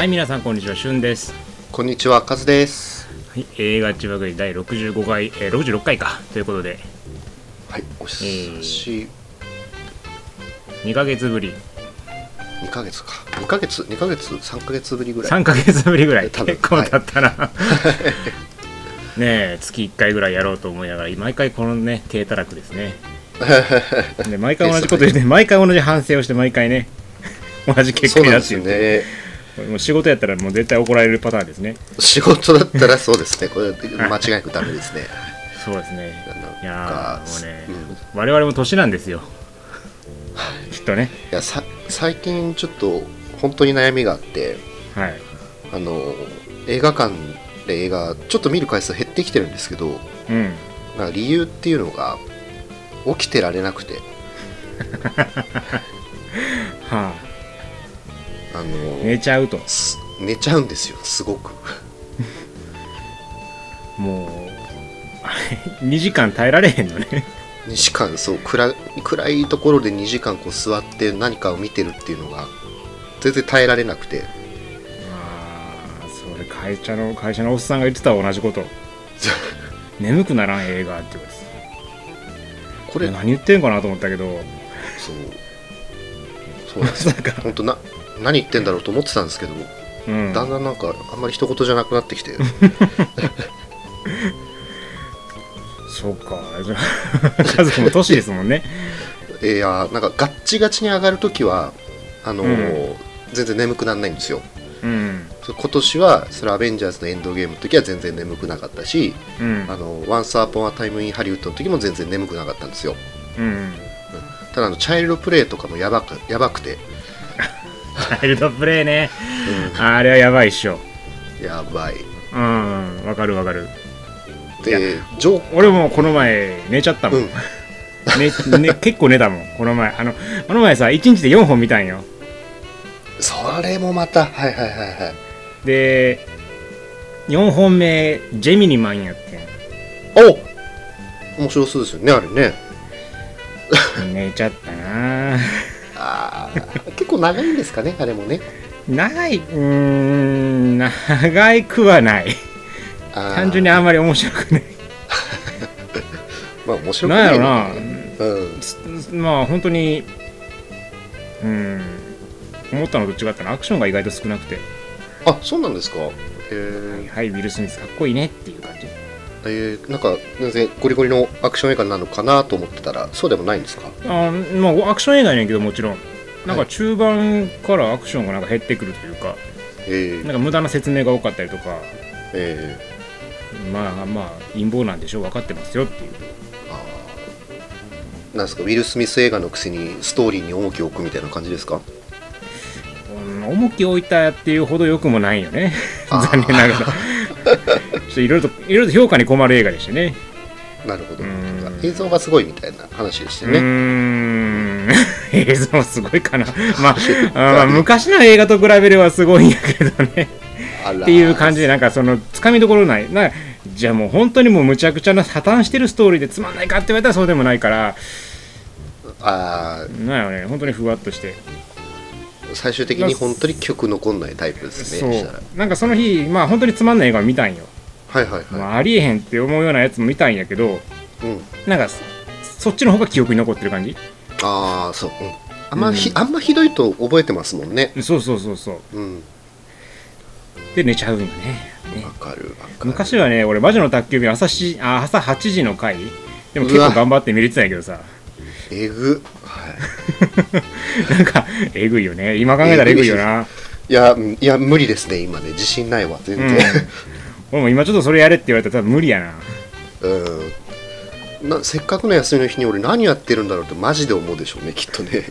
はい皆さんこんにちはしゅんです、こんにちは、カズです。はい、映画千葉国第65回、えー、66回か。ということで。はい、お久し、2ヶ月ぶり。2ヶ月か。2ヶ月、2ヶ月、3ヶ月ぶりぐらい。3ヶ月ぶりぐらい。結構経ったな、ねえ月1回ぐらいやろうと思いながら毎回このね低たらくですね。で毎回同じこと言って毎回同じ反省をして毎回ね。同じ結果になっていよるね。もう仕事やったらもう絶対怒られるパターンですね。仕事だったらそうですね。これ、間違いなくダメですね。そうですね。いやもうね、うん。我々も年なんですよ。きっとね。いやさ最近ちょっと本当に悩みがあってはい。あの映画館で映画ちょっと見る回数減ってきてるんですけどうん。なんか理由っていうのが起きてられなくて。はあの、あ寝ちゃうと。す寝ちゃうんですよすごく。もう 2時間耐えられへんのね。2時間そう暗い暗いところで2時間こう座って何かを見てるっていうのが全然耐えられなくて。ああそれ会社の会社のおっさんが言ってたわ同じこと。眠くならん映画って言われてこれ何言ってんかなと思ったけど。そう。そうなんですまさか本当な何言ってんだろうと思ってたんですけど、うん。だんだんなんかあんまり一言じゃなくなってきて。そうか。じゃあ家族も年ですもんね。いやなんかガッチガチに上がるときはあのーう全然眠くならないんですよ。うん。今年はそれアベンジャーズのエンドゲームの時は全然眠くなかったしうん。あのワンスアポンアタイムインハリウッドの時も全然眠くなかったんですよ。うん。ただあのチャイルドプレイとかもやばくやばくて、チャイルドプレイね。あれはやばいっしょ。やばい。うん。わかるわかる。でジョー。俺もこの前寝ちゃったもん、うん。ねね、結構寝たもん。この前。あのこの前さ1日で4本見たんよ。それもまたはいはいはいはい。で4本目ジェミニマンやってお面白そうですよねあれね。ん寝ちゃったなあー結構長いんですかねあれもね。長いうーん長いくはない。単純にあんまり面白くない。まあ面白くなんやろな。うん。すまあ本当にうん思ったのと違ったな。アクションが意外と少なくて。あそうなんですか。えー。はいウィル・スミスかっこいいねっていうえー、なんか全然ゴリゴリのアクション映画なのかなと思ってたらそうでもないんですか？あまあアクション映画やねんけどもちろんなんか中盤からアクションがなんか減ってくるというか、えーなんか無駄な説明が多かったりとかえまあまあ陰謀なんでしょう分かってますよっていう。ー、あー。なんですか？ウィル・スミス映画のくせにストーリーに重きを置くみたいな感じですか？うん重きを置いたっていうほど良くもないよね。残念ながら ちょっといろいろといろいろと評価に困る映画でしたね。なるほど。映像がすごいみたいな話でしたね。ん。映像すごいかな。まあ昔の映画と比べればすごいんやけどね。っていう感じでなんかそのつかみどころない。なじゃあもう本当にもうむちゃくちゃな破綻してるストーリーでつまんないかって言われたらそうでもないから。あなんやろね本当にふわっとして。ー最終的に本当に曲残んないタイプですそう。ねしたら。なんかその日まあ本当につまんない映画を見たんよ、はいはいはい、まあ、ありえへんって思うようなやつも見たんやけどうん。なんかそそっちの方が記憶に残ってる感じ？ああそう、うん、あんまひ、うん。あんまひどいと覚えてますもんね。そうそうそうそう。うん。で寝ちゃうんよね。ね。わかるわかる。昔はね俺魔女の宅急便朝しあ朝8時の回でも結構頑張って見れてたんやけどさえぐ。はい。なんかえぐいよね。今考えたらえぐいよな。い。やうんいや無理ですね今ね。自信ないわ全然。俺も今ちょっとそれやれって言われたら多分無理やな。うん、なせっかくの休みの日に俺何やってるんだろうってマジで思うでしょうねきっとね。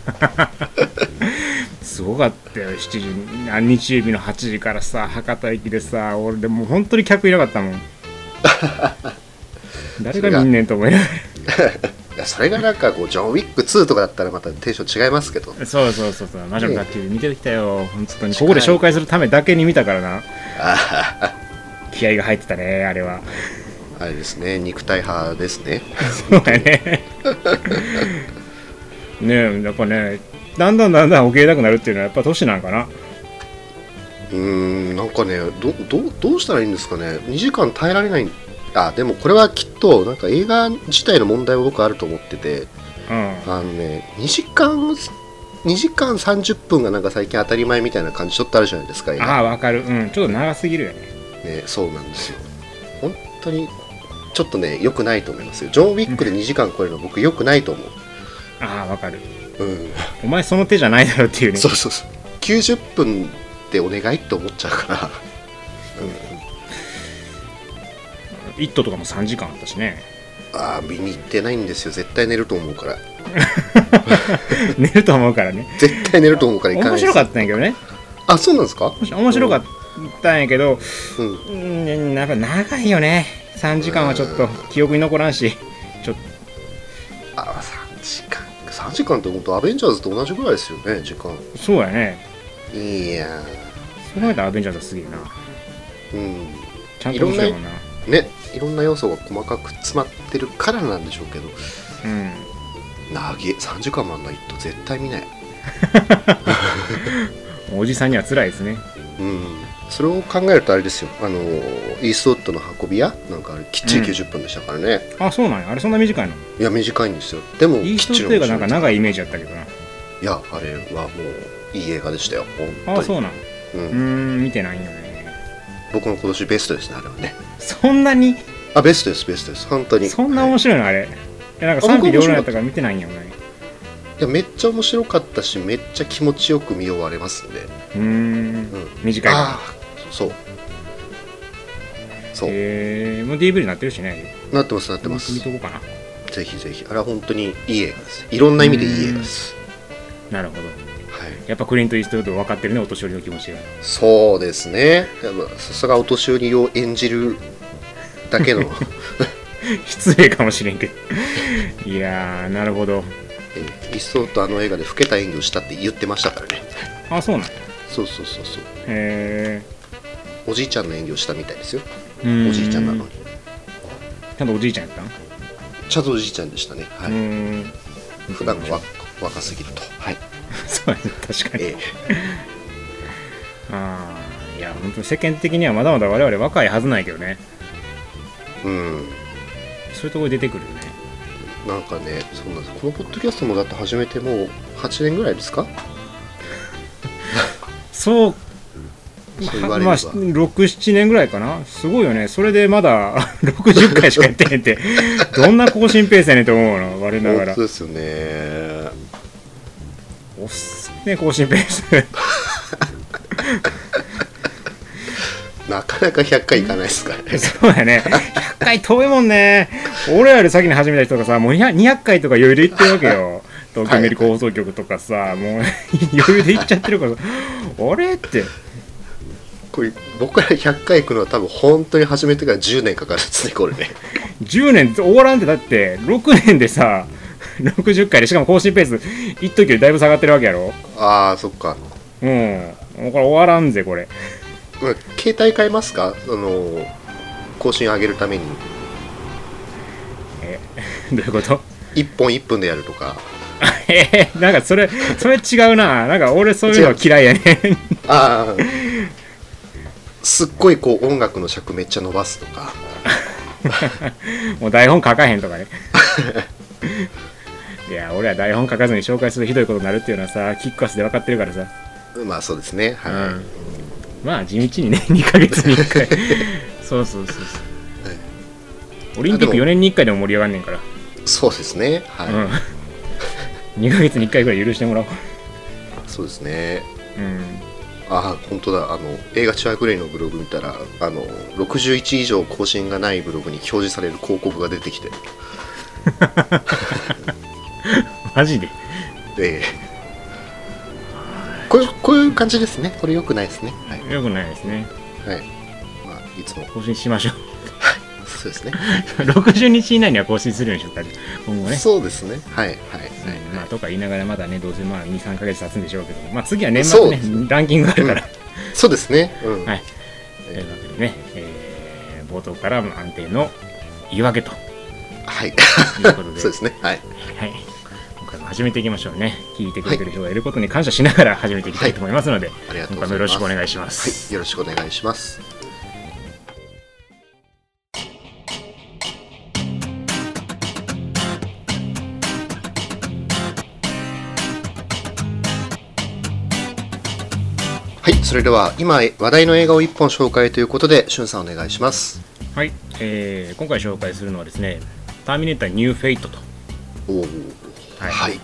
すごかったよ。7時日曜日の8時からさ博多駅でさ俺でもう本当に客いなかったもん。誰が見んねんと思いながいやそれがなんかこうジョン・ウィック2とかだったらまたテンション違いますけど。らそうそうそうそう。魔女の宅急便見てきたよ本当にここで紹介するためだけに見たからなあ気合が入ってたねあれは。あれですね。肉体派ですね。そうだね。ねえやっぱねだんだんだんだん起きれなくなるっていうのはやっぱ年なんかな。うーんなんかねどどどうしたらいいんですかね。2時間耐えられないあでもこれはきっとなんか映画自体の問題は僕あると思っててうん。あのね2時間2時間30分がなんか最近当たり前みたいな感じちょっとあるじゃないですか映あ画。あわかる。うん。ちょっと長すぎるよね。ねそうなんですよ。本当にちょっとね良くないと思いますよ。ジョン・ウィックで2時間超えるの僕良くないと思う。ああわかる。うん。お前その手じゃないだろっていうね。そうそうそう。90分でお願いって思っちゃうから「イット!」とかも3時間あったしね。ああ見に行ってないんですよ。絶対寝ると思うから。寝ると思うからね。絶対寝ると思うから行かない面白かったんやけどね。あそうなんですか？面白かったんやけどうん。うんやっぱ長いよね。3時間はちょっと記憶に残らんし。ちょっと。あ3時間。3時間って本当アベンジャーズと同じぐらいですよね時間。そうやね。いやそう考えたらアベンジャーズはすげえな。ーうん。ちゃんと面白いもんなねいろんな要素が細かく詰まってるからなんでしょうけど。うん。長え3時間もあんないと絶対見ない。おじさんには辛いですね。うん。それを考えるとあれですよ。あのイーストウッドの運び屋なんかあれきっちり90分でしたからね、あそうなんや。あれそんな短いの？いや短いんですよ。でもイーストきっちりっていうかなんか長いイメージやったけどな。いやあれはもういい映画でしたよ。本当に。あそうなん。うん。うーん見てないんよね僕の今年ベストですねあれはね。そんなに？あベストですベストです。本当に。そんなはい。面白いの？あれ。いやなんかあ賛否両論やったから見てないんよね。いやめっちゃ面白かったしめっちゃ気持ちよく見終われますんで、うーん。うん、短いああそう。そう、へえもう DVD になってるしね。なってますなってます。見とこうかな。ぜひぜひ。あれは本当にいい映画です。いろんな意味でいい映画です。なるほど。はいやっぱクリント・イーストウッド分かってるねお年寄りの気持ちが。そうですね。やっぱさすがお年寄りを演じるだけの。失礼かもしれんけど。いやーなるほど。えーイーストウッドあの映画で老けた演技をしたって言ってましたからね。あそうなんやそうそうそうそう。へおじいちゃんの演技をしたみたいですよ。えーおじいちゃんなのに。ちゃんとおじいちゃんやったん？ちゃんとおじいちゃんでしたね。はい。ん。普段が若若すぎると。はい そうやね確かに。え ああいや本当に世間的にはまだまだ我々若いはずないけどね。えうん。そういうところで出てくるよね。なんかねそうなんです。このポッドキャストもだって始めてもう8年ぐらいですか？そう。そう言われれば、まあ、67年ぐらいかな。すごいよね。それでまだ60回しかやってへんって。どんな更新ペースやねんと思うの我ながら。本当ですよねおっすね更新ペース なかなか100回いかないですからね。そうやね。100回遠いもんね。俺らより先に始めた人がさもう200 200回とか余裕で行ってるわけよ。東京メリコ放送局とかさ、もう余裕で行っちゃってるからあれって。これ僕ら100回行くのは多分本当に始めてから10年かかるんですねこれね。10年終わらんって。だって6年でさ60回でしかも更新ペース一時よりだいぶ下がってるわけやろ？ああそっか。うん。もうこれ終わらんぜこれ。まあ携帯変えますか？その更新上げるために。えどういうこと？1本1分でやるとか。えーなんかそれそれ違うな。なんか俺そういうの嫌いやねああすっごいこう音楽の尺めっちゃ伸ばすとか。もう台本書かへんとかね いや俺は台本書かずに紹介するとひどいことになるっていうのはさキックアスで分かってるからさ、まあそうですね。はい、うん、まあ地道にね 2ヶ月に1回。そうそうそうそう。オリンピックあでも。4年に1回でも盛り上がんねんから。そうですね。はい、うん、2ヶ月に1回ぐらい許してもらおう。そうですね。うん。あ本当だ。あの映画チュアグレイのブログ見たらあの61以上更新がないブログに表示される広告が出てきて マジで？でこういうこういう感じですね。これ良くないですね。はい、よくないですね。はい。まあ、いつも。更新しましょう。そうですね。60日以内には更新するようにしようか今後ね。そうですね。はい。はい。はい、うん。まあ、とか言いながらまだねどうせまあ23ヶ月経つんでしょうけどまあ次は年末ねランキングあるから、そうですね。うん、はい。というわけでね、えー冒頭からも安定の言い訳とはい。いうことで。そうですね。はい。はい、回も始めていきましょうね。聞いてくれてる人がいることに感謝しながら始めていきたいと思いますので、ありがとう今ございます。よろしくお願いします、はい、よろしくお願いします。はい、それでは今話題の映画を一本紹介ということで、しゅんさんお願いします。はい、えー今回紹介するのはですね「ターミネーターニューフェイト」とおお、はい。はい、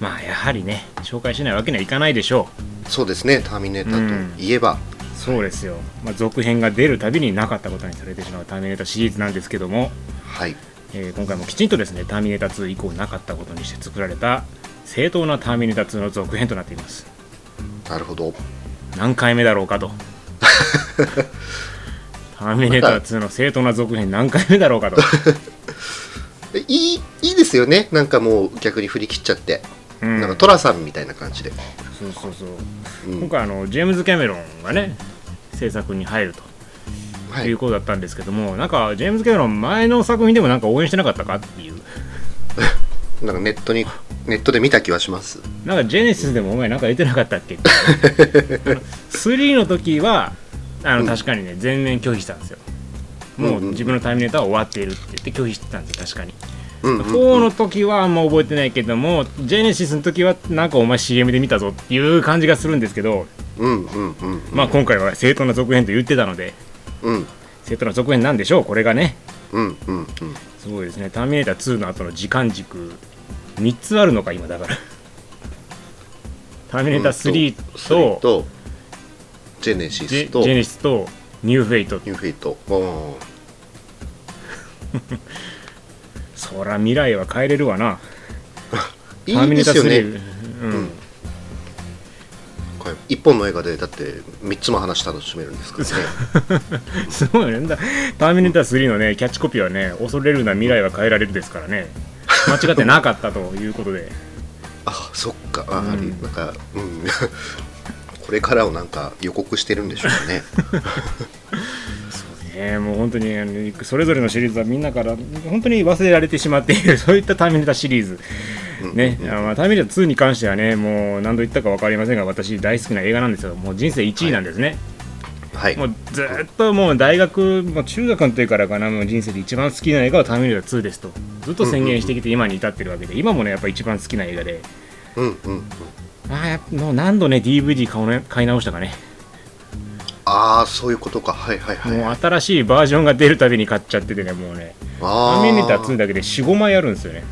まあやはりね紹介しないわけにはいかないでしょそうですね、ターミネーターといえば、うそうですよ、まあ、続編が出るたびになかったことにされてしまうターミネーターシリーズなんですけども、はい、えー今回もきちんとですねターミネーター2以降なかったことにして作られた正当なターミネーター2の続編となっています。なるほど。何回目だろうかと ターミネーター2の正当な続編何回目だろうかと、え いいいいですよね、なんかもう逆に振り切っちゃって、うん。なんかトラさんみたいな感じで。そうそうそう。うん。今回あのジェームズ・キャメロンがね制作に入ると。はい。いうことだったんですけども、なんかジェームズ・キャメロン前の作品でもなんか応援してなかったかっていう。なんかネットにネットで見た気はします。なんかジェネシスでもお前なんか出てなかったっけって。あの3の時はあのうん確かにね全面拒否したんですよ。もう自分のタイムネーターは終わっているって言って拒否してたんですよ確かに。うんうん4の時はあんま覚えてないけどもジェネシスの時はなんかお前 CM で見たぞっていう感じがするんですけど、うんうんうんまあ今回は正当な続編と言ってたのでうん。正当な続編なんでしょうこれがね。うんうんうん。すごいですねターミネーター2の後の時間軸3つあるのか今だから。ターミネーター3と、とジェネシスと。ニジェネシスとニューフェイトューフェイトおそら未来は変えれるわな。ー いいですよね。3うん、これ一本の映画でだって3つも話楽しめるんですからね。すごいねだ。ターミネーター3のねキャッチコピーはね恐れるな未来は変えられるですからね。間違ってなかったということで。あそっか。あ、うんなんかうんこれからをなんか予告してるんでしょうね。ね。もう本当にそれぞれのシリーズはみんなから本当に忘れられてしまっている そういったターミネーターシリーズ。ね、あまあターミネーター2に関してはねもう何度言ったか分かりませんが私大好きな映画なんですよ。もう人生1位なんですね、はい。もうずっともう大学もう中学の時からかなもう人生で一番好きな映画はターミネーター2ですと。ずっと宣言してきて今に至ってるわけで今もねやっぱ一番好きな映画で。うんうんうんあもう何度ね DVD 買うね買い直したかね。ああそういうことか。はいはいはい。もう新しいバージョンが出るたびに買っちゃっててねもうね。タあー。ミネーター2だけで45枚あるんですよね。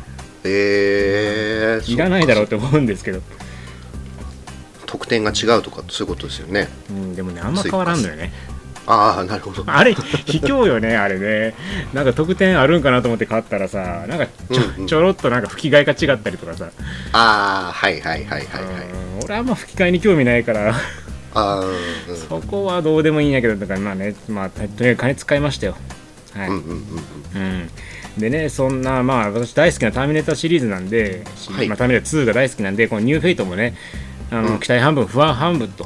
えー、いらないだろうっうて思うんですけど、特典が違うとかそういうことですよね。うん、でもねあんま変わらんのよねああなるほど。あれ卑怯よねあれね。なんか特典あるんかなと思って買ったらさなんかちょ,、うんうん。ちょろっとなんか吹き替えが違ったりとかさ、ああはいはいはいはいはい。うん俺あんま吹き替えに興味ないから。ああうん。そこはどうでもいいんやけどだからまあねまあとにかく金使いましたよ。はい、うんうんうんうん。うん。でね、そんな、まあ、私大好きなターミネーターシリーズなんで、しはい。まあ、ターミネーター2が大好きなんで、このニューフェイトもね、あのうん。期待半分、不安半分と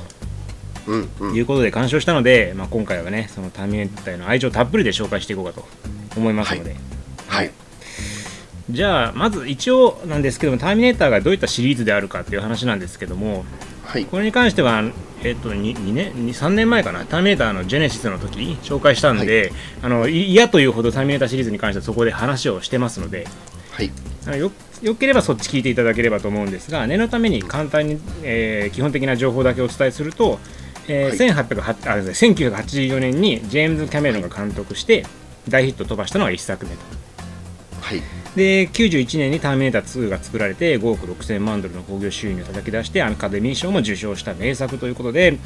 いうことで鑑賞したので、まあ、今回はね、そのターミネーターへの愛情たっぷりで紹介していこうかと思いますので、はい。じゃあ、まず一応なんですけども、ターミネーターがどういったシリーズであるかっていう話なんですけども、はい。これに関しては、えっと、2, 2年2 3年前かな、ターミネーターのジェネシスの時紹介したんで、あのい嫌というほどターミネーターシリーズに関してはそこで話をしてますので、はい。よよければそっち聞いていただければと思うんですが、念のために簡単に、えー基本的な情報だけお伝えすると、えーはい1808あごめんなさい1984年にジェームズ・キャメロンが監督して大ヒットを飛ばしたのが1作目と。はいで91年に「ターミネーター2」が作られて5億6000万ドルの興行収入を叩き出してアカデミー賞も受賞した名作ということで、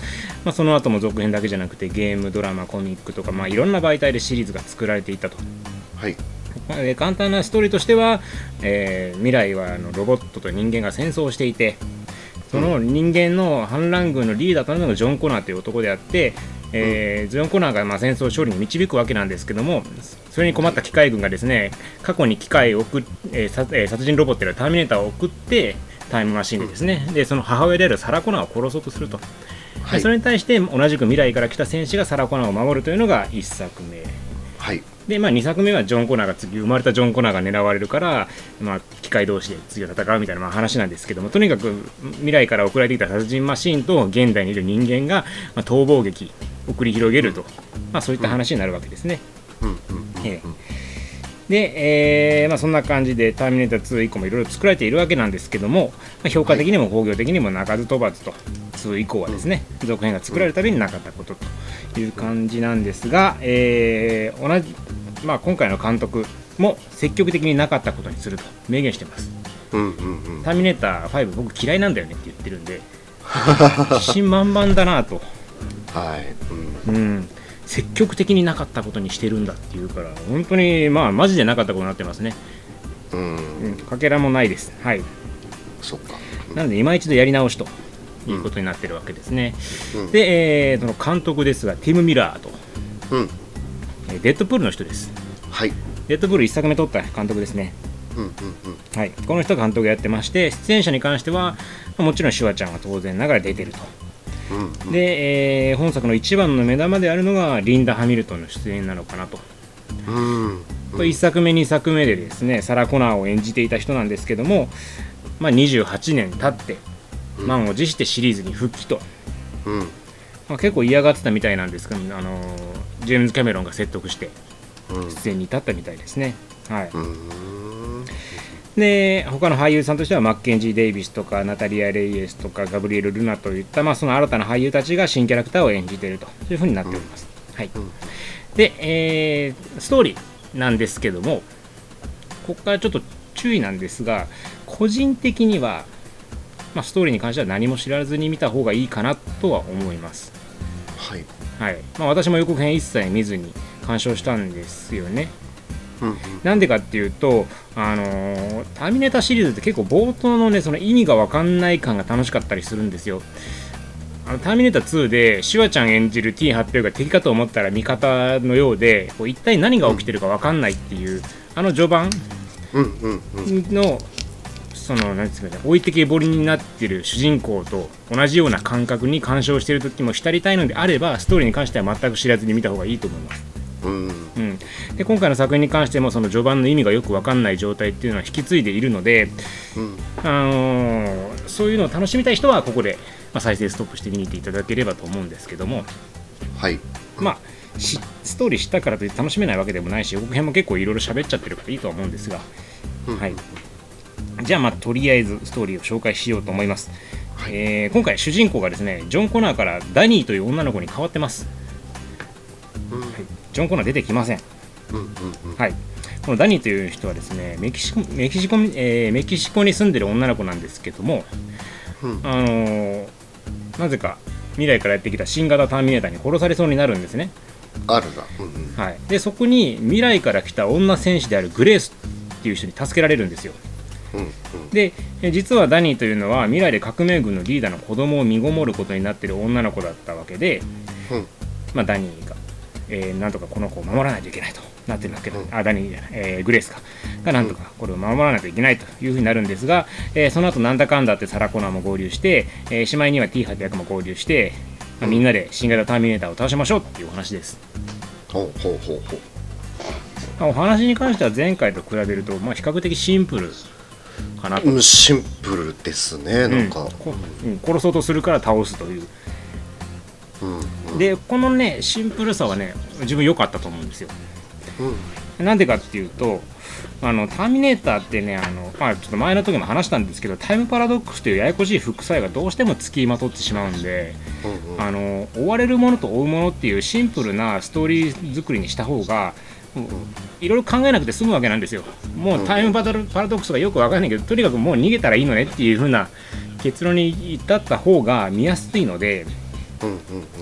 まあ、その後も続編だけじゃなくてゲームドラマコミックとか、まあ、いろんな媒体でシリーズが作られていたと。はい簡単なストーリーとしては、えー未来はあのロボットと人間が戦争をしていてその人間の反乱軍のリーダーとなるのがジョン・コナーという男であって、えージョン・コナーがまあ戦争勝利に導くわけなんですけどもそれに困った機械軍がですね過去に機械を送っ、えー殺人ロボットであるターミネーターを送ってタイムマシンでですね、でその母親であるサラ・コナーを殺そうとすると、はい。でそれに対して同じく未来から来た戦士がサラ・コナーを守るというのが1作目。はいで、まあ、2作目はジョン・コナーが次生まれたジョン・コナーが狙われるから、まあ、機械同士で次は戦うみたいなまあ話なんですけどもとにかく未来から送られてきた殺人マシーンと現代にいる人間が、まあ、逃亡劇を繰り広げると、まあ、そういった話になるわけですね。うん。うん。ええで、えーまあ、そんな感じで「ターミネーター2」以降もいろいろ作られているわけなんですけども、まあ、評価的にも興行的にも鳴かず飛ばずと2以降はですね、続編が作られるたびになかったことという感じなんですが、えー同じ、まあ、今回の監督も積極的になかったことにすると明言してます。うんうんうん。ターミネーター5僕嫌いなんだよねって言ってるんで 自信満々だなと、はい。うん。うん、積極的になかったことにしてるんだっていうから本当にまあマジでなかったことになってますね、うん。うん、かけらもないです。はい。そっか。なので今一度やり直しということになってるわけですね、うん。で、えーその監督ですがティム・ミラーと、うん。えーデッドプールの人です。はい。デッドプール1作目撮った監督ですね。うんうんはい、この人が監督やってまして出演者に関してはもちろんシュワちゃんは当然ながら出てるとうんうんで、えー本作の一番の目玉であるのがリンダ・ハミルトンの出演なのかなと、うん。これ1作目2作目でですねサラ・コナーを演じていた人なんですけども、まあ、28年経って満を持してシリーズに復帰と、うん。まあ、結構嫌がってたみたいなんですけど、あのージェームズ・キャメロンが説得してうん。出演に至ったみたいですね。はい、うんで他の俳優さんとしてはマッケンジー・デイビスとかナタリア・レイエスとかガブリエル・ルナといった、まあ、その新たな俳優たちが新キャラクターを演じているというふうになっております。はい、うんで、えーストーリーなんですけどもここからちょっと注意なんですが個人的には、まあ、ストーリーに関しては何も知らずに見た方がいいかなとは思います。はいはいまあ、私も予告編一切見ずに鑑賞したんですよね。うんうんなんでかっていうと、あのーターミネーターシリーズって結構冒頭のね、その意味が分かんない感が楽しかったりするんですよ。あのターミネーター2でシュワちゃん演じる T800 が敵かと思ったら味方のようでこう一体何が起きてるか分かんないっていう、あの序盤のそのなんですかね置いてけぼりになってる主人公と同じような感覚に干渉してる時も浸りたいのであればストーリーに関しては全く知らずに見た方がいいと思います。うん。うん、で今回の作品に関してもその序盤の意味がよく分かんない状態っていうのは引き継いでいるので、うんあのーそういうのを楽しみたい人はここで、まあ、再生ストップして見に行っていただければと思うんですけども、はい。まあ、しストーリー知ったからといって楽しめないわけでもないし予告編も結構いろいろ喋っちゃってるからいいとは思うんですが、うん。はい、じゃあまあとりあえずストーリーを紹介しようと思います、えー今回主人公がですねジョン・コナーからダニーという女の子に変わってます、うん。はい、ジョン・コナー出てきません。うんうんうん。はい、このダニーという人はですねメキシコメキシコ、えーメキシコに住んでる女の子なんですけども、うん。あのーなぜか未来からやってきた新型ターミネーターに殺されそうになるんですね、あるな。うんうん。はい、でそこに未来から来た女戦士であるグレースっていう人に助けられるんですよ。うんうん。でえー実はダニーというのは未来で革命軍のリーダーの子供を身ごもることになっている女の子だったわけで、うん。まあ、ダニーが、えーなんとかこの子を守らないといけないとなってるわけで、うん。あダニーじゃない、えーグレースか。がなんとかこれを守らないといけないというふうになるんですが、えーその後なんだかんだってサラ・コナーも合流して、えーしまいには T800 も合流して、まあみんなで新型ターミネーターを倒しましょうっていうお話です。ほうほうほうほう。まあお話に関しては前回と比べると、まあ、比較的シンプルかなと。うんシンプルですねなんか。うん。こうん殺そうとするから倒すという。うんうんでこのねシンプルさはね自分良かったと思うんですよ。うん。なんでかっていうとあのターミネーターってねあの、まあ、ちょっと前の時も話したんですけどタイムパラドックスというややこしい副作用がどうしても付きまとってしまうんでうんうん。あの追われるものと追うものっていうシンプルなストーリー作りにした方がいろいろ考えなくて済むわけなんですよ。もうタイムパラドパラドックスがよくわかんないけどとにかくもう逃げたらいいのねっていう風な結論に至った方が見やすいので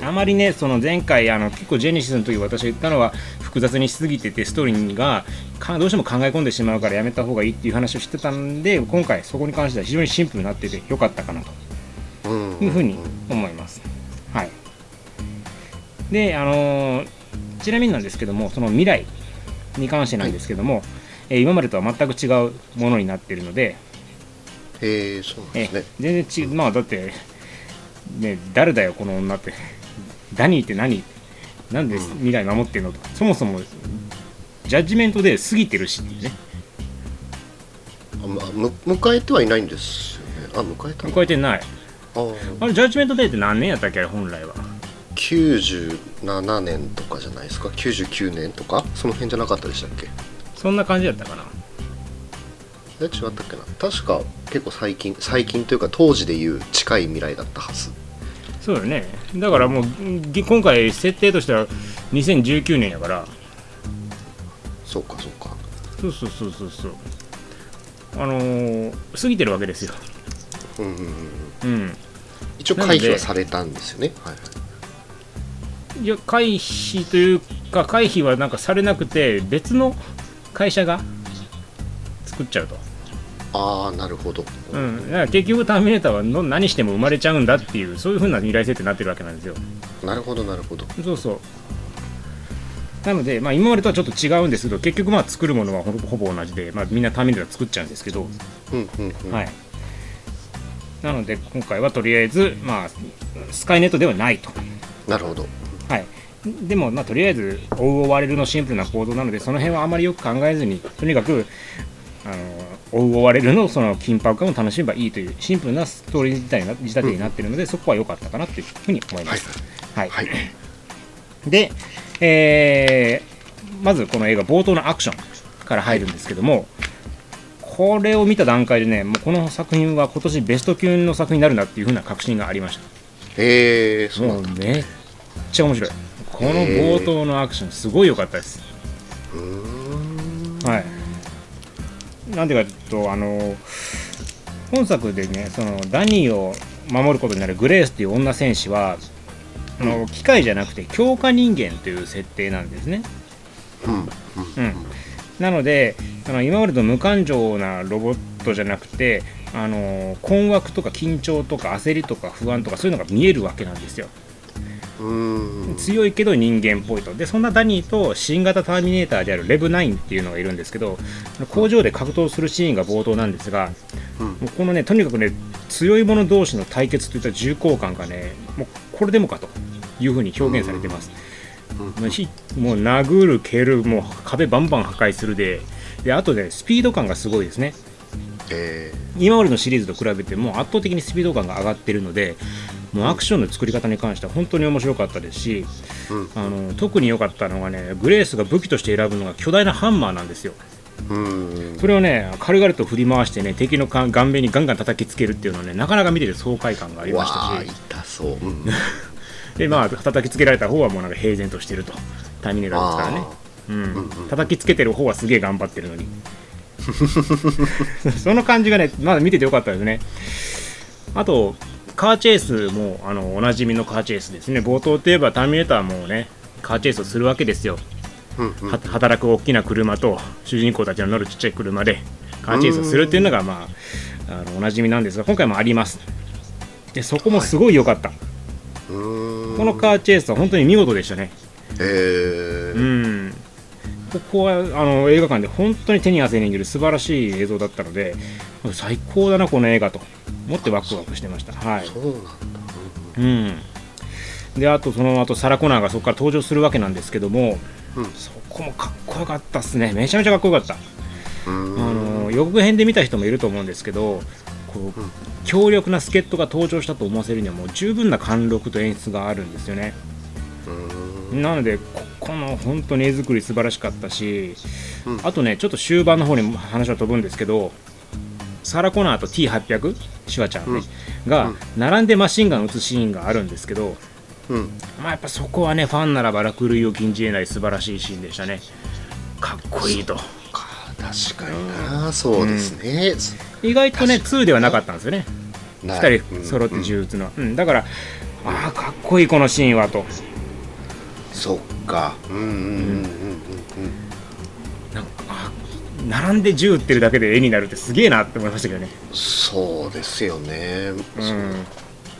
あまりねその前回あの結構ジェネシスの時私が言ったのは複雑にしすぎててストーリーがかどうしても考え込んでしまうからやめた方がいいっていう話をしてたんで今回そこに関しては非常にシンプルになっててよかったかなと。うんいうふうに思います。はい、であのーちなみになんですけどもその未来に関してなんですけども、えー今までとは全く違うものになっているので、へえそうなんえですね。全然違うまあだってね誰だよこの女って。ダニーって何？なんで未来守ってんのとそもそもジャッジメントで過ぎてるしっていうね。あまむ迎えてはいないんですよね。あ迎えたの？迎えてない。あー。あれジャッジメントデーって何年やったっけ本来は？97年とかじゃないですか？99年とか？その辺じゃなかったでしたっけ？そんな感じだったかなえ違ったっけな。確か結構最近最近というか当時でいう近い未来だったはず。そうだよね。だからもうぎ今回設定としては2019年やから。そうかそうか。そうそうそうそうそう。あのー過ぎてるわけですよ。うんうんうんうん。一応回避はされたんですよね。はい。いや回避というか回避はなんかされなくて別の会社が作っちゃうと、ああなるほど。うん、だから結局ターミネーターはの何しても生まれちゃうんだっていうそういう風な未来設定になってるわけなんですよ。なるほどなるほど。そうそう。なので、まあ、今までとはちょっと違うんですけど結局まあ作るものはほぼほぼ同じで、まあ、みんなターミネーター作っちゃうんですけど、うんうんうん。はい。なので今回はとりあえず、まあ、スカイネットではないと。なるほど。はい、でも、まあ、とりあえず追う追われるのシンプルな行動なのでその辺はあまりよく考えずにとにかくあの追う追われるのその緊迫感を楽しめばいいというシンプルなストーリー自体な仕立てになっているので、そこは良かったかなというふうに思いまはい。す。はい。はい。で、えーまずこの映画冒頭のアクションから入るんですけども、これを見た段階でねもうこの作品は今年ベスト級の作品になるなっていうふうな確信がありました。へえそうなもんだ。うめっちゃ面白い。この冒頭のアクションすごい良かったです。うーん。はいなんでかというとあの本作でねそのダニーを守ることになるグレースという女戦士はあの機械じゃなくて強化人間という設定なんですね。うんうんなのであの今までの無感情なロボットじゃなくてあの困惑とか緊張とか焦りとか不安とかそういうのが見えるわけなんですよ強いけど人間っぽいと。でそんなダニーと新型ターミネーターであるレブ9っていうのがいるんですけど工場で格闘するシーンが冒頭なんですが、うん。このねとにかくね強い者同士の対決といった重厚感がねもうこれでもかと。いうふうに表現されてます、もうひもう殴る蹴るもう壁バンバン破壊するで。であとねスピード感がすごいですね。え今までのシリーズと比べても圧倒的にスピード感が上がってるのでもうアクションの作り方に関しては本当に面白かったですし、うん。あの特に良かったのがねグレースが武器として選ぶのが巨大なハンマーなんですよ。ーうん。それをね軽々と振り回してね敵のか顔面にガンガン叩きつけるっていうのはねなかなか見てて爽快感がありましたし。痛そう、うん、でまあ叩きつけられた方はもうなんか平然としてると。ターミネーターですからね。うん。叩きつけてる方はすげえ頑張ってるのに。その感じがねまだ見ててよかったですね。あとカーチェイスもあのおなじみのカーチェイスですね。冒頭といえばターミネーターもねカーチェイスをするわけですよ。うんうん。は働く大きな車と主人公たちの乗るちっちゃい車でカーチェイスをするっていうのがまああのおなじみなんですが今回もあります。でそこもすごい良かった、うーん。このカーチェイスは本当に見事でしたね。えうーんここはあの映画館で本当に手に汗握る素晴らしい映像だったので最高だなこの映画と思ってワクワクしてました。はい。そうなんだ。うん。であとその後サラ・コナーがそこから登場するわけなんですけども、うん。そこもかっこよかったっすね。めちゃめちゃかっこよかった。あの予告編で見た人もいると思うんですけどこう、強力な助っ人が登場したと思わせるにはもう十分な貫禄と演出があるんですよね。なのでここの本当に絵作り素晴らしかったし、うん。あとねちょっと終盤の方にも話は飛ぶんですけどサラ・コナーと T800 シュワちゃんね、が並んでマシンガン撃つシーンがあるんですけど、うん。まあ、やっぱそこはねファンならば落類を禁じ得ない素晴らしいシーンでしたね。かっこいいと。か確かになそうですね、意外とね2ではなかったんですよね。ない。2人揃って銃撃つの。は、うん。だからああかっこいいこのシーンはとそっか。うんうんうんうんうん。なんかあ並んで銃撃ってるだけで絵になるってすげえなって思いましたけどね。そうですよね、うん。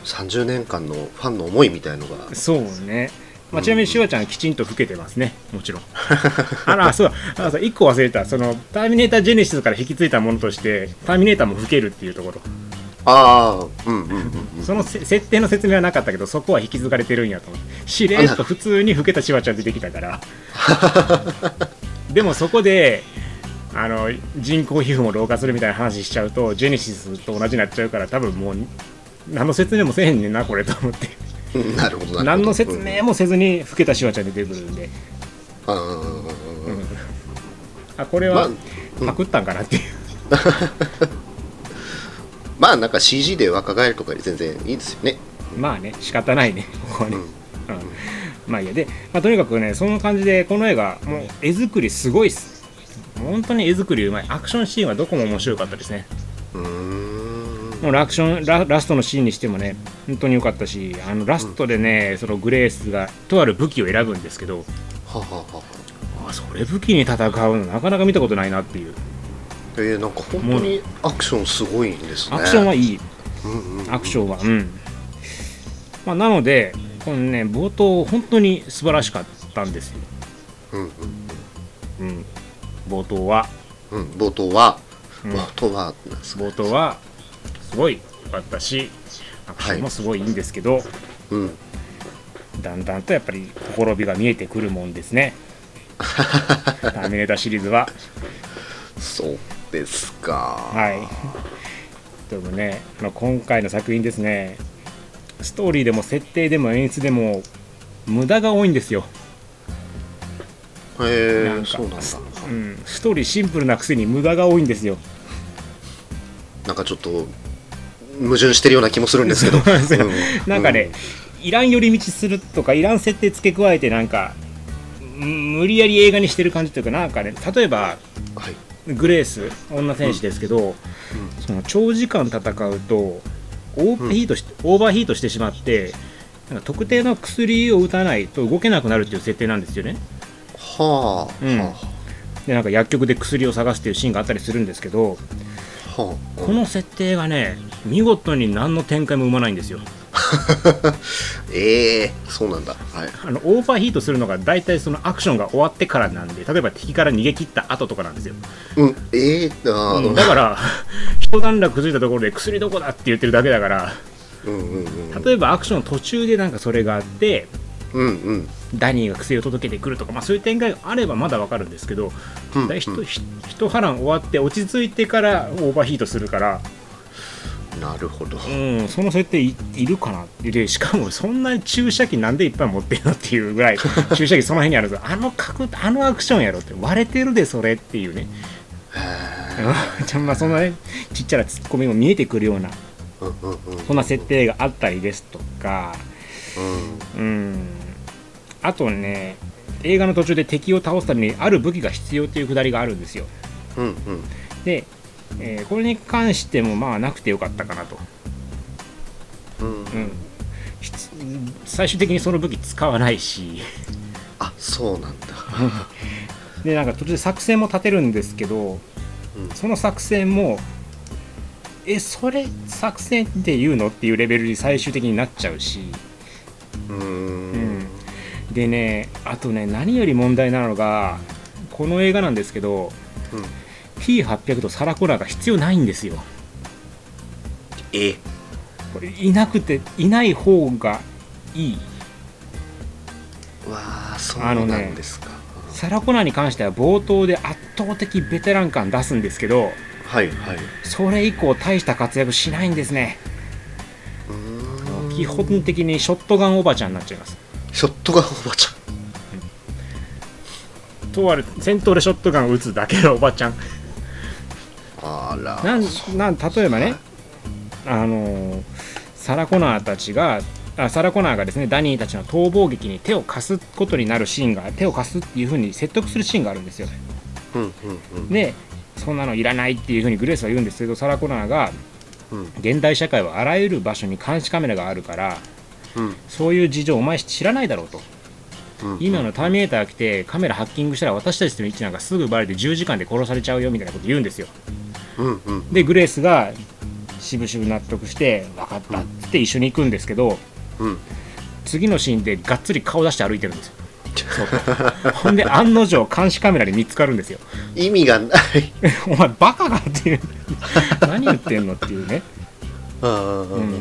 30年間のファンの思いみたいのが。そうね、まあ、ちなみにシュワちゃんきちんと老けてますね。もちろん。あらそう。だあそう。1個忘れた。そのターミネータージェネシスから引き継いだものとしてターミネーターも老けるっていうところああうんうんうんうん。そのせ設定の説明はなかったけどそこは引き継がれてるんやと思って。しれっと普通に老けたシュワちゃん出てきたから。でもそこであの人工皮膚も老化するみたいな話しちゃうとジェネシスと同じになっちゃうから多分もう何の説明もせえへんねんなこれと思って。うんなるほどなるほど。何の説明もせずに老けたシュワちゃん出てくるんで。うん。あこれはまあパクったんかなっていう、まあなんか CG で若返るとかで全然いいですよね。まあね仕方ないね。ここはね、うん。うん。まあいいやで、まあ、とにかくねその感じでこの映画もう絵作りすごいっす。本当に絵作りうまい。アクションシーンはどこも面白かったですね。うーん。もうラクションララストのシーンにしてもね本当に良かったしあのラストでね、そのグレースがとある武器を選ぶんですけどははははあそれ武器に戦うのなかなか見たことないなっていうえー、なんか本当にアクションすごいんですね。アクションはいい。うんうんアクションは。うん、まあ、なのでこのね冒頭本当に素晴らしかったんですよ、うんうん、冒頭はうん。うん。冒頭は。うん冒頭は。なん。ですか冒頭はすごい良かったしアクションもすごいいいんですけど、うん。だんだんとやっぱりほころびが見えてくるもんですね。ターミネーターシリーズは。そうですか？はい。でもねあの今回の作品ですね。ストーリーでも設定でも演出でも無駄が多いんですよ、へえそうなんだ。うん、ストーリーシンプルなくせに無駄が多いんですよ。なんかちょっと矛盾してるような気もするんですけど。なんですようなんかね、いらん寄り道するとかいらん設定付け加えてなんかん無理やり映画にしてる感じというかなんかね例えばうんはいグレース女戦士ですけど、その長時間戦うとオーバーヒートし、オーバーヒートしてしまってなんか特定の薬を打たないと動けなくなるっていう設定なんですよね。はあ、うん。はでなんか薬局で薬を探すっていうシーンがあったりするんですけどあはあ。この設定がね見事に何の展開も生まないんですよ ええそうなんだ。はい。あのオーバーヒートするのが大体そのアクションが終わってからなんで例えば敵から逃げ切った後とかなんですよ、うん。ええあーうん。だから一段落崩れたところで薬どこだって言ってるだけだからうんうんうん例えばアクションの途中でなんかそれがあってうんうん。ダニーが薬を届けてくるとか、まあ、そういう展開があればまだわかるんですけど、うんだいひとひ一波乱終わって落ち着いてからオーバーヒートするから、なるほど。うん、その設定いいるかな？でしかもそんなに注射器なんでいっぱい持ってんのっていうぐらい 注射器その辺にあるんですよ。あの角あのアクションやろって割れてるでそれっていうね。まあそんなねちっちゃなツッコミも見えてくるようなうんうんうんそんな設定があったりですとか。うん。あとね映画の途中で敵を倒すためにある武器が必要っていうくだりがあるんですよ。うんうん。で、えーこれに関してもまあなくてよかったかなと、うん。うん。最終的にその武器使わないし。あそうなんだ。でなんか途中で作戦も立てるんですけど、うん。その作戦もえそれ作戦っていうのっていうレベルに最終的になっちゃうし、うん。でねあとね何より問題なのがこの映画なんですけど、うん P800 とサラ・コナーが必要ないんですよ。え？これいなくていない方がいい。わあそうなんですか、サラ・コナーに関しては冒頭で圧倒的ベテラン感出すんですけどはいはい。それ以降大した活躍しないんですね。基本的にショットガンおばちゃんになっちゃいます。ショットガンおばちとある戦闘でショットガンを撃つだけのおばちゃんなんなん例えばねあのーサラ・コナーたちがあサラ・コナーがですねダニーたちの逃亡劇に手を貸すことになるシーンが手を貸すっていう風に説得するシーンがあるんですよ。うんうんうん。でそんなのいらないっていう風にグレースは言うんですけどサラ・コナーがうん。現代社会はあらゆる場所に監視カメラがあるからうん。そういう事情お前知らないだろうと。うん。今のターミネーター来てカメラハッキングしたら私たちの位置なんかすぐバレて10時間で殺されちゃうよみたいなこと言うんですよでグレースがしぶしぶ納得して分かったって一緒に行くんですけどうん。次のシーンでがっつり顔出して歩いてるんですよ。ほんで案の定監視カメラで見つかるんですよ。意味がない。お前バカかっていう。何言ってんのっていうね、うん、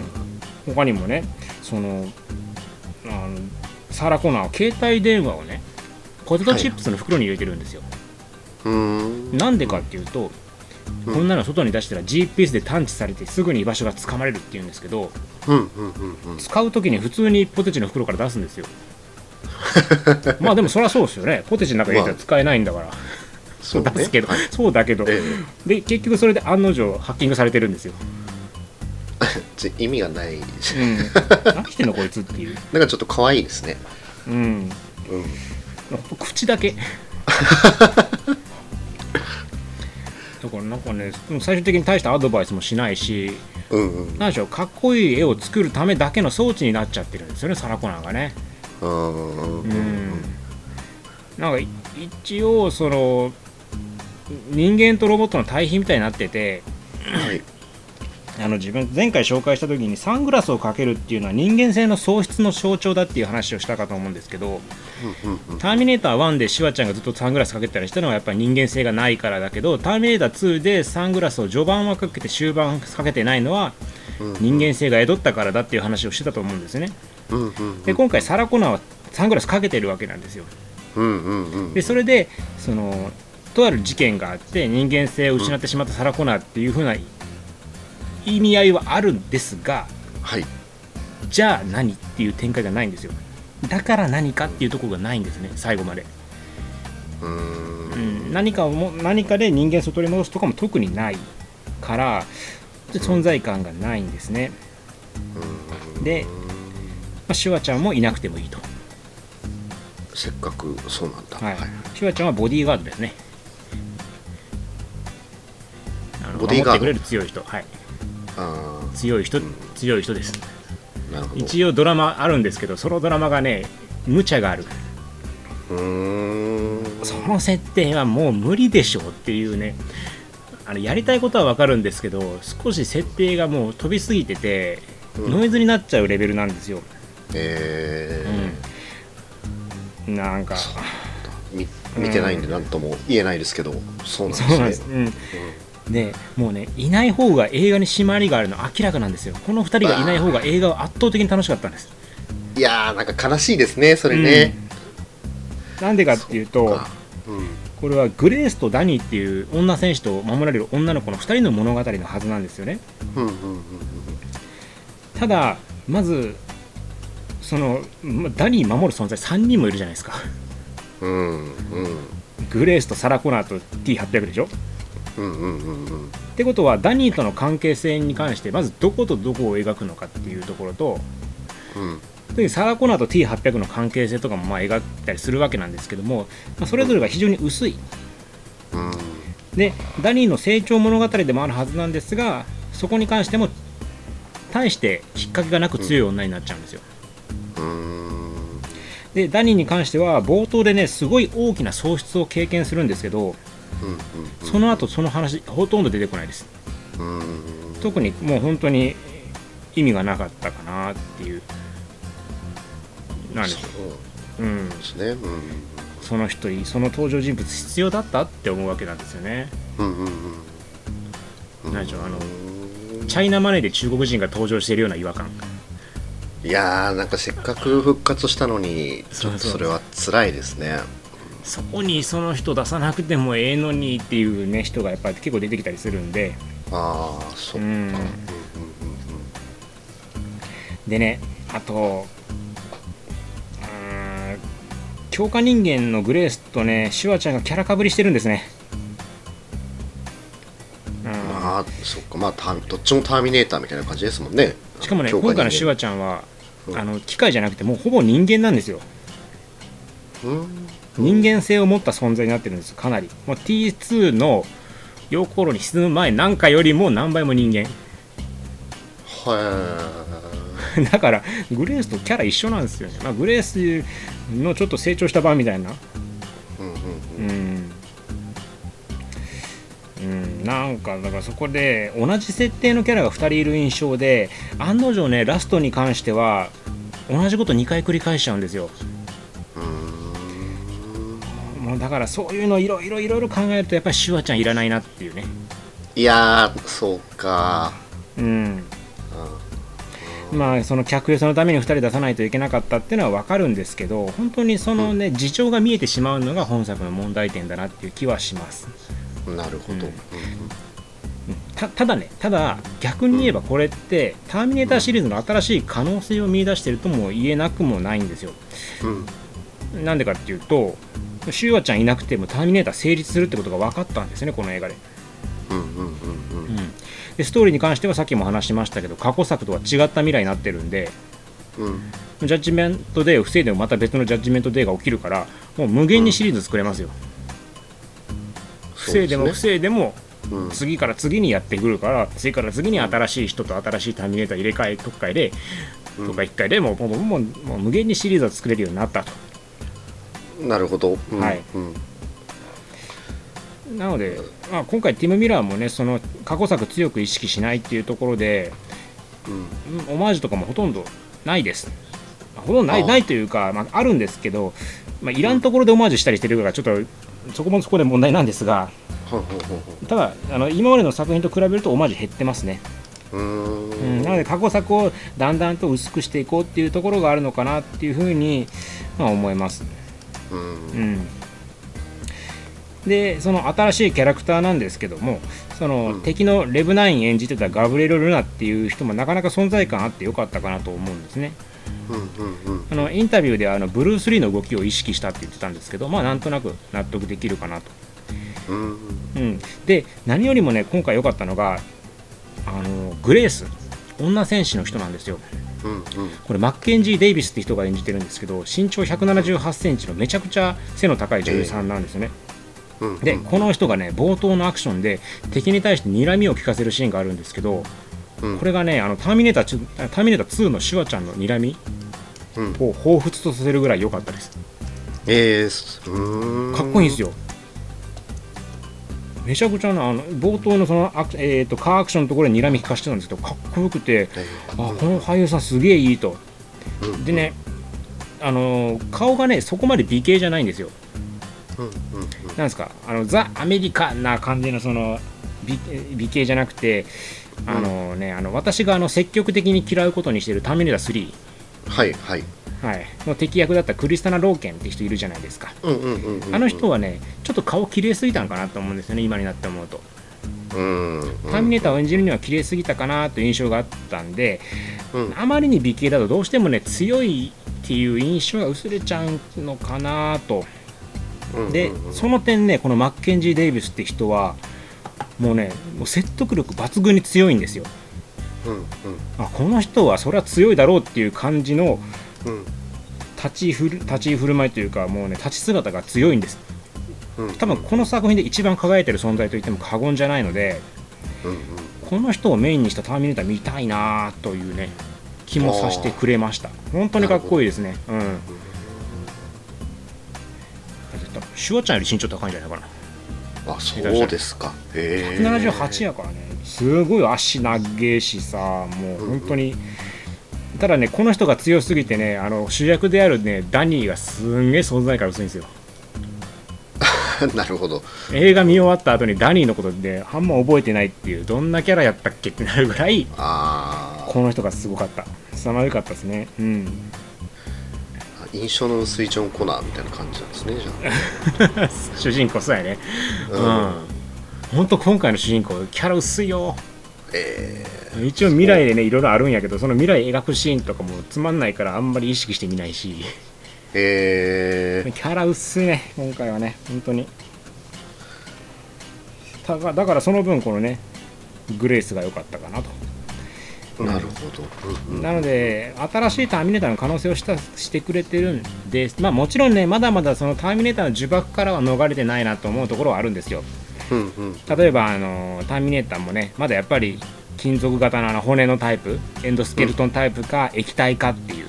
他にもねそのあのサラ・コナーは携帯電話をねポテトチップスの袋に入れてるんですよ、うーん。なんでかっていうと、うん。こんなの外に出したら GPS で探知されてすぐに居場所がつかまれるっていうんですけどうんうんうんうん。使う時に普通にポテチの袋から出すんですよ。まあでもそりゃそうですよね。ポテチの中に入れたら使えないんだから、そうね。出すけど、はい。そうだけど、えで結局それで案の定ハッキングされてるんですよ、意味がない。うん、何してんのこいつっていう、なんかちょっと可愛いですね。うん、うん。口だけ。だからなんかね最終的に大したアドバイスもしないしうんうん。何でしょうかっこいい絵を作るためだけの装置になっちゃってるんですよねサラコナーがね。うんうんなんかい一応その人間とロボットの対比みたいになっててはいあの自分前回紹介した時にサングラスをかけるっていうのは人間性の喪失の象徴だっていう話をしたかと思うんですけどターミネーター1でシュワちゃんがずっとサングラスかけてたりしたのはやっぱり人間性がないからだけどターミネーター2でサングラスを序盤はかけて終盤かけてないのはうん人間性が宿ったからだっていう話をしてたと思うんですね。で今回サラ・コナーはサングラスかけてるわけなんですよ。でそれでそのとある事件があって人間性を失ってしまったサラ・コナーっていう風な意味合いはあるんですがはい。じゃあ何っていう展開がないんですよ。だから何かっていうところがないんですね最後まで、うーん。うん、何かをも何かで人間性を取り戻すとかも特にないからで存在感がないんですね。で、まあ、シュワちゃんもいなくてもいいと、せっかくそうなんだ。はい。シュワちゃんはボディーガードですね。ボディーガード。守ってくれる強い人。はい。あ強い人うん強い人です。一応ドラマあるんですけどそのドラマがね無茶がある。うーん。その設定はもう無理でしょうっていうね。あのやりたいことは分かるんですけど少し設定がもう飛びすぎてて、うん。ノイズになっちゃうレベルなんですよ、えうん、なんか。見てないんで何とも言えないですけどそうなんですね、うん、でもうねいない方が映画に締まりがあるの明らかなんですよ。この2人がいない方が映画は圧倒的に楽しかったんです。いやーなんか悲しいですねそれね、うん。なんでかっていうとか。うん。これはグレースとダニーっていう女選手と守られる女の子の2人の物語のはずなんですよね。うんうんうんただまずそのまダニー守る存在3人もいるじゃないですか。うんうん。グレースとサラ・コナーと T800 でしょうんうんうんうん。ってことはダニーとの関係性に関してまずどことどこを描くのかっていうところとうん特にサラ・コナーと T800 の関係性とかもまあ描いたりするわけなんですけども、まあ、それぞれが非常に薄い。うんでダニーの成長物語でもあるはずなんですがそこに関しても大してきっかけがなく強い女になっちゃうんですよ。うんでダニーに関しては冒頭でねすごい大きな喪失を経験するんですけどその後その話ほとんど出てこないですうん特にもう本当に意味がなかったかなっていうなんでしょうう、ん、ですねその人その登場人物必要だったって思うわけなんですよねうんうんうんうんなんでしょうあのチャイナマネーで中国人が登場しているような違和感いやーなんかせっかく復活したのにちょっとそれは辛いですねそこにその人出さなくてもええのにっていうね人がやっぱり結構出てきたりするんで。ああそっか。ううん。んでねあとうーん強化人間のグレースとねシュワちゃんがキャラかぶりしてるんですね。うん。まあそっか。まあどっちもターミネーターみたいな感じですもんね。しかもね今回のシュワ人ちゃんはうん。あの機械じゃなくてもうほぼ人間なんですよ。間うん人間性を持った存在になってるんですかなり。もう T2 の陽光炉に沈む前なんかよりも何倍も人間。は だからグレースとキャラ一緒なんですよね、まあ、グレースのちょっと成長した版みたいな。いうんうん。うん、うん、なんかだからそこで同じ設定のキャラが2人いる印象で案の定ねラストに関しては同じこと2回繰り返しちゃうんですよだからそういうのいろいろいろいろ考えるとやっぱりシュワちゃんいらないなっていうね。いやーそうか。うん。まあ、その客寄せのために2人出さないといけなかったっていうのは分かるんですけど本当にそのね、事情が見えてしまうのが本作の問題点だなっていう気はします。なるほど、うん。たただねただ逆に言えばこれって、ターミネーターシリーズの新しい可能性を見出してるとも言えなくもないんですよ。うん。なんでかっていうとシュワちゃんいなくてもターミネーター成立するってことが分かったんですよねこの映画で。うんうんうんうんでストーリーに関してはさっきも話しましたけど過去作とは違った未来になってるんでうん。ジャッジメントデーを防いでもまた別のジャッジメントデーが起きるからもう無限にシリーズ作れますよ、防いでも防いでもうん。次から次にやってくるから次から次に新しい人と新しいターミネーター入れ替え特会でうん。とか1回でもうもうもうもう無限にシリーズを作れるようになったとなるほど、うん。はい。うん。なので、まあ、今回ティム・ミラーもねその過去作強く意識しないっていうところでうん。うんオマージュとかもほとんどないです。ほとんどないないというか、まあ、あるんですけど、まあ、いらんところでオマージュしたりしてるからちょっとそこもそこで問題なんですがただあの今までの作品と比べるとオマージュ減ってますね、うん。ん、なので過去作をだんだんと薄くしていこうっていうところがあるのかなっていうふうに、まあ、思います、うんうん、でその新しいキャラクターなんですけどもその、うん。敵のレブナイン演じてたガブリエル・ルナっていう人もなかなか存在感あってよかったかなと思うんですね。うんうんうん。あのインタビューではあのブルース・リーの動きを意識したって言ってたんですけどまあなんとなく納得できるかなと、うん。うん、で何よりもね今回良かったのがあのグレース女戦士の人なんですよ。うんうん。これマッケンジー・デイビスって人が演じてるんですけど身長1 7 8センチのめちゃくちゃ背の高い女優さんなんですよね、うん。でこの人がね冒頭のアクションで敵に対して睨みを利かせるシーンがあるんですけどうん。これがねあのターミネーター2ターミネーター2のシュワちゃんの睨みうん。を彷彿とさせるぐらい良かったです。えーかっこいいんですよめちゃくちゃなあの冒頭のそのアク、えー、とカーアクションのところで睨み利かしてたんですけどかっこよくてえあこの俳優さんすげえいいと。うん。でねあのー顔がねそこまで美形じゃないんですよ。うんうんなんですかあのザ・アメリカな感じのその美美形じゃなくてあのね、あの私があの積極的に嫌うことにしているターミネーターうんはいはい。3、はい、の敵役だったクリスタナ・ローケンって人いるじゃないですか。あの人はねちょっと顔綺麗すぎたんかなと思うんですよね今になって思うと。うんターミネーターを演じるには綺麗すぎたかなという印象があったんでうん。あまりに美形だとどうしてもね強いっていう印象が薄れちゃうのかなと。うんでその点ねこのマッケンジー・デイビスって人はもうねもう説得力抜群に強いんですよ。うんうん。あこの人はそれは強いだろうっていう感じのうん立ち振る立ち振る舞いというかもうね立ち姿が強いんです。うん。多分この作品で一番輝いてる存在と言っても過言じゃないのでうんうん。この人をメインにしたターミネーター見たいなというね気もさせてくれました。本当にかっこいいですね。うん。シュワちゃんより身長高いんじゃないかな。あそうですか。へえ178やからね。すごい足長えしさもう本当に、ただねこの人が強すぎてねあの主役であるねダニーがすんげえ存在感薄いんですよ。なるほど。映画見終わった後にダニーのことであんま覚えてないっていうどんなキャラやったっけってなるぐらいあこの人がすごかった。凄まじかったですね。うん。あ印象の薄いジョン・コナーみたいな感じなんですねじゃ 主人公そうやね。うあん。本当今回の主人公キャラ薄いよ。え 一応未来でねいろいろあるんやけどその未来描くシーンとかもつまんないからあんまり意識してみないし。ー、え キャラ薄いね今回はね本当に。だからだからその分このねグレースが良かったかなと。ー、なるほど、うんうん。なので新しいターミネーターの可能性をしたしてくれてるんです。まあもちろんねまだまだそのターミネーターの呪縛からは逃れてないなと思うところはあるんですよ。うんうん例えばあのターミネーターもねまだやっぱり金属型のあの骨のタイプエンドスケルトンタイプか液体かっていう。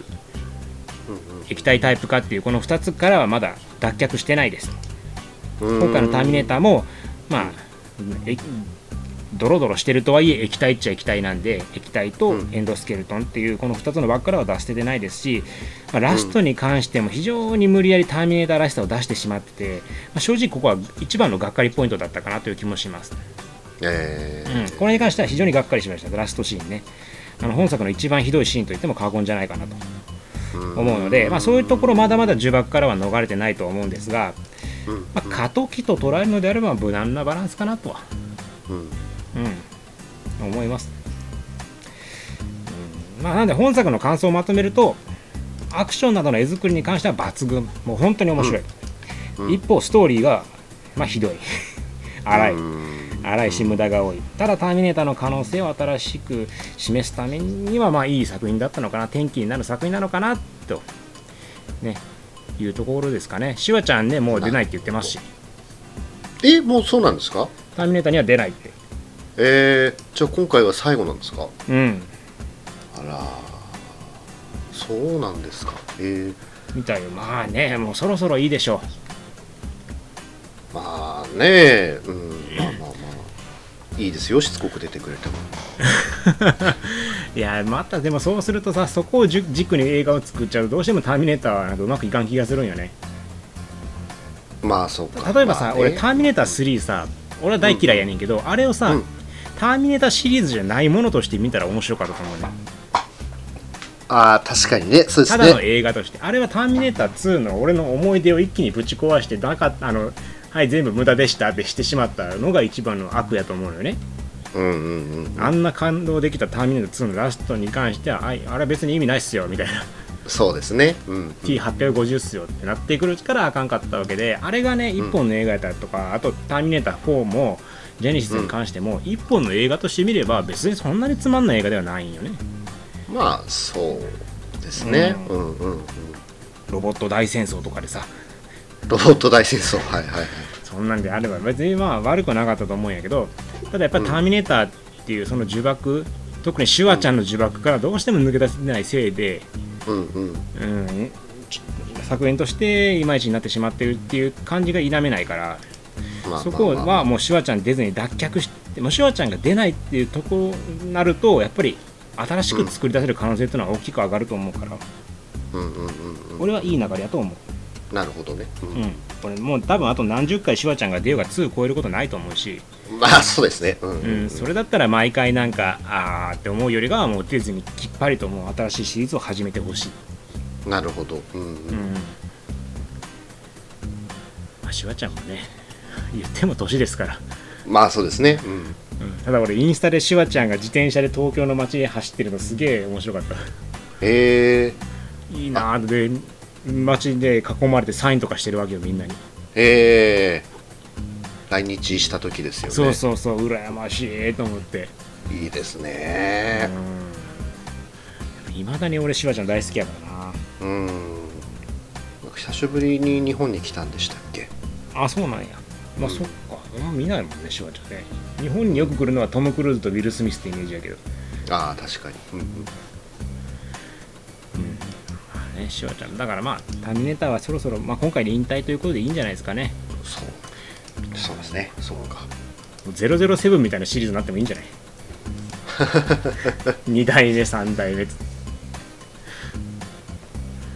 液体タイプかっていうこの2つからはまだ脱却してないです。うん。今回のターミネーターもまあえドロドロしてるとはいえ液体っちゃ液体なんで液体とうん。エンドスケルトンっていうこの2つの枠からは出しててないですし、まあ、ラストに関しても非常に無理やりターミネーターらしさを出してしまってて、まあ、正直ここは一番のがっかりポイントだったかなという気もします、えうん、これに関しては非常にがっかりしました。ラストシーンね。あの本作の一番ひどいシーンといっても過言じゃないかなと思うので、まあ、そういうところまだまだ呪縛からは逃れてないと思うんですが、まあ、過渡期と捉えるのであれば無難なバランスかなとは、うん。うん、思います、うん。まあ、なんで本作の感想をまとめるとアクションなどの絵作りに関しては抜群。もう本当に面白い、うん。一方ストーリーが、まあ、ひどい。荒い。うん荒いし無駄が多い。ただターミネーターの可能性を新しく示すためにはまあいい作品だったのかな。転機になる作品なのかなと。ね。いうところですかね。シュワちゃんねもう出ないって言ってますし。えもうそうなんですか？ターミネーターには出ないって。えー、じゃあ今回は最後なんですか？うん。あらそうなんですか。えー、みたいよ。まあねもうそろそろいいでしょまあねうん。まあまあまあいいですよしつこく出てくれても。う いやまたでもそうするとさそこを軸に映画を作っちゃうとどうしてもターミネーターはなんかうまくいかん気がするんよね。まあそうか。例えばさ、まあね。俺ターミネーター3さ俺は大嫌いやねんけど、あれをさ、うん。ターミネーターシリーズじゃないものとして見たら面白かったと思うねああ確かにね。そうですただのね映画として、あれはターミネーター2の俺の思い出を一気にぶち壊してなかったあのはい全部無駄でしたってしてしまったのが一番の悪やと思うのよね。うんうんうんあんな感動できたターミネーター2のラストに関してはあいあれは別に意味ないっすよみたいな。そうですね。うん T850 っすよってなってくるからあかんかったわけであれがね一本の映画やったりとか、あとターミネーター4もジェネシスに関しても一本の映画として見れば別にそんなにつまんない映画ではないんよねまあそうですね、ううん、うんうん。ロボット大戦争とかでさ。ロボット大戦争。はいはいはい。そんなんであれば別にまあ悪くはなかったと思うんやけどただやっぱりターミネーターっていうその呪縛、特にシュワちゃんの呪縛からどうしても抜け出せないせいで、うんうん。うん、ち作品としていまいちになってしまってるっていう感じが否めないからまあ。そこはもうシュワちゃん出ずに脱却してもうシュワちゃんが出ないっていうところになるとやっぱり新しく作り出せる可能性っていうのは大きく上がると思うから、うんうんうんうん。俺はいい流れやと思う、なるほどね、ううん。ん、これもう多分あと何十回シュワちゃんが出ようが2超えることないと思うし、まあそうですね。うんうんそれだったら毎回なんかあーって思うよりかはもう出ずにきっぱりともう新しいシリーズを始めてほしい、なるほど。うんうん。うん。まあ、シュワちゃんもね言っても年ですから。まあそうですね。うんうん。ただ俺インスタでシュワちゃんが自転車で東京の街で走ってるのすげえ面白かった。へえ。いいなーで街で囲まれてサインとかしてるわけよみんなに、へえ。来日した時ですよね。そうそうそう羨ましいと思って。いいですね。いまだに俺シュワちゃん大好きやからうん。久しぶりに日本に来たんでしたっけ？なあそうなんや。まあ、そっか。あんま見ないもんねシュワちゃんね日本によく来るのはトム・クルーズとウィル・スミスってイメージやけど。ああ確かに。うんうん。まあねシュワちゃん。だからまあターミネーターはそろそろ、まあ、今回で引退ということでいいんじゃないですかね。そう。そうですね。そうか。007みたいなシリーズになってもいいんじゃない？2代目3代目。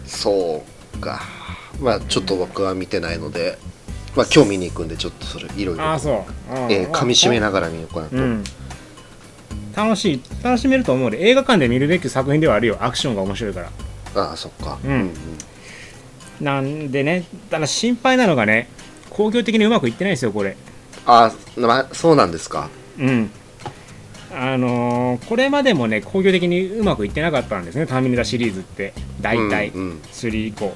そうか。まあちょっと僕は見てないのでまあ今日見に行くんでちょっとそれいろいろ。あえー噛み締めながら見ようかなと、うん。楽しい。楽しめると思うで映画館で見るべき作品ではあるよ。アクションが面白いから。ああそっか。うん。なんでねただ心配なのがね工業的にうまくいってないですよこれ。ああ、まあ、そうなんですか。うん。あのーこれまでもね工業的にうまくいってなかったんですね。ターミネーターシリーズって。大体。うんうん。3以降。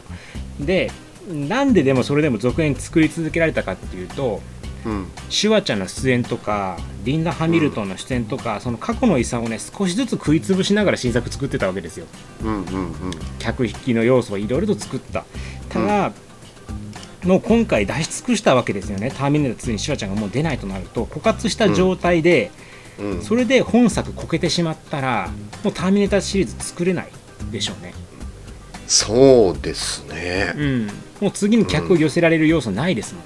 でなんででもそれでも続編作り続けられたかっていうとうん。シュワちゃんの出演とかリンダ・ハミルトンの出演とか、その過去の遺産をね少しずつ食い潰しながら新作作ってたわけですよ。うんうんうん。客引きの要素をいろいろと作った。ただ、もう今回出し尽くしたわけですよね。ターミネーター2にシュワちゃんがもう出ないとなると枯渇した状態で、うん。それで本作こけてしまったらもうターミネーターシリーズ作れないでしょうねそうですね。うん。もう次に客を寄せられる要素ないですもん、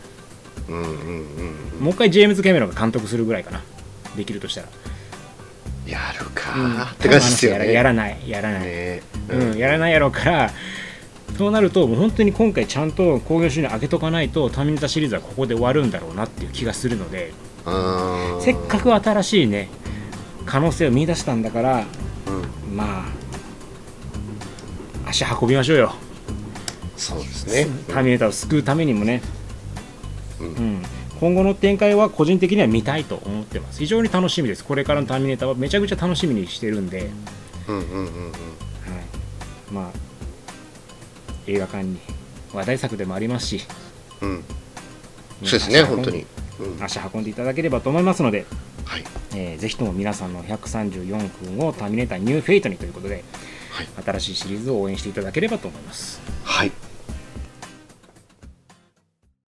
うんうんうんもう一回ジェームズ・キャメロンが監督するぐらいかな。できるとしたら、やるかうんーって感じですよね。やらないやらない、ね。うん、やらないやろうからそうなるともう本当に今回ちゃんと興行収入上げとかないとターミネーターシリーズはここで終わるんだろうなっていう気がするのでうん。せっかく新しいね可能性を見出したんだからうん。まあ足運びましょうよ。そうですね。ターミネーターを救うためにもね、うん。うん。今後の展開は個人的には見たいと思ってます。非常に楽しみです。これからのターミネーターはめちゃくちゃ楽しみにしてるんで、うんうんうんうん。はい、まあ映画館に話題作でもありますし。うん。そうですね本当に、うん、足運んでいただければと思いますので、はい。えーぜひとも皆さんの134分をターミネーターニューフェイトにということではい新しいシリーズを応援していただければと思います。はい